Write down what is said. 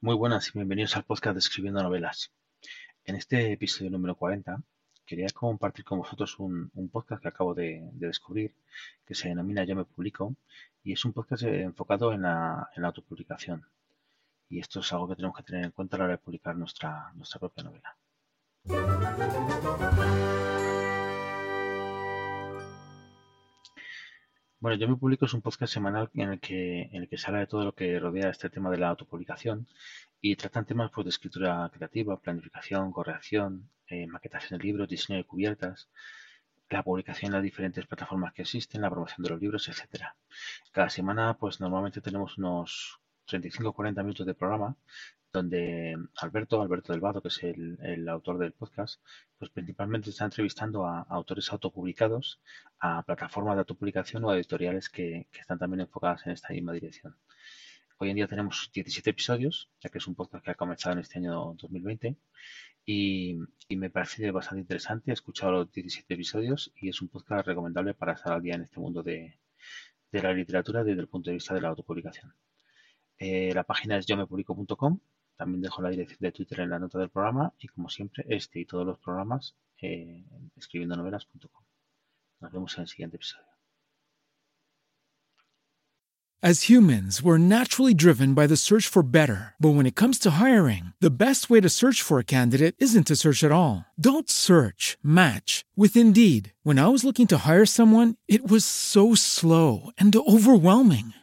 Muy buenas y bienvenidos al podcast de Escribiendo Novelas. En este episodio número 40 quería compartir con vosotros un, podcast que acabo de, de, descubrir que se denomina Yo me publico y es un podcast enfocado en la, en la, autopublicación. Y esto es algo que tenemos que tener en cuenta a la hora de publicar nuestra, nuestra propia novela. Bueno, yo me publico es un podcast semanal en el que en el que se habla de todo lo que rodea este tema de la autopublicación y tratan temas pues, de escritura creativa, planificación, corrección, eh, maquetación de libros, diseño de cubiertas, la publicación en las diferentes plataformas que existen, la promoción de los libros, etcétera. Cada semana, pues normalmente tenemos unos 35 o 40 minutos de programa donde Alberto, Alberto del Vado, que es el, el, autor del podcast, pues principalmente está entrevistando a, a, autores autopublicados, a plataformas de autopublicación o a editoriales que, que, están también enfocadas en esta misma dirección. Hoy en día tenemos 17 episodios, ya que es un podcast que ha comenzado en este año 2020 y, y me parece bastante interesante. He escuchado los 17 episodios y es un podcast recomendable para estar al día en este mundo de, de la literatura desde el punto de vista de la autopublicación. Eh, la página es yomepublico.com también dejo la dirección de Twitter en la nota del programa y como siempre este y todos los programas eh, escribiendonovelas.com. Nos vemos en el siguiente episodio. As humans, we're naturally driven by the search for better. But when it comes to hiring, the best way to search for a candidate isn't to search at all. Don't search, match with Indeed. When I was looking to hire someone, it was so slow and overwhelming.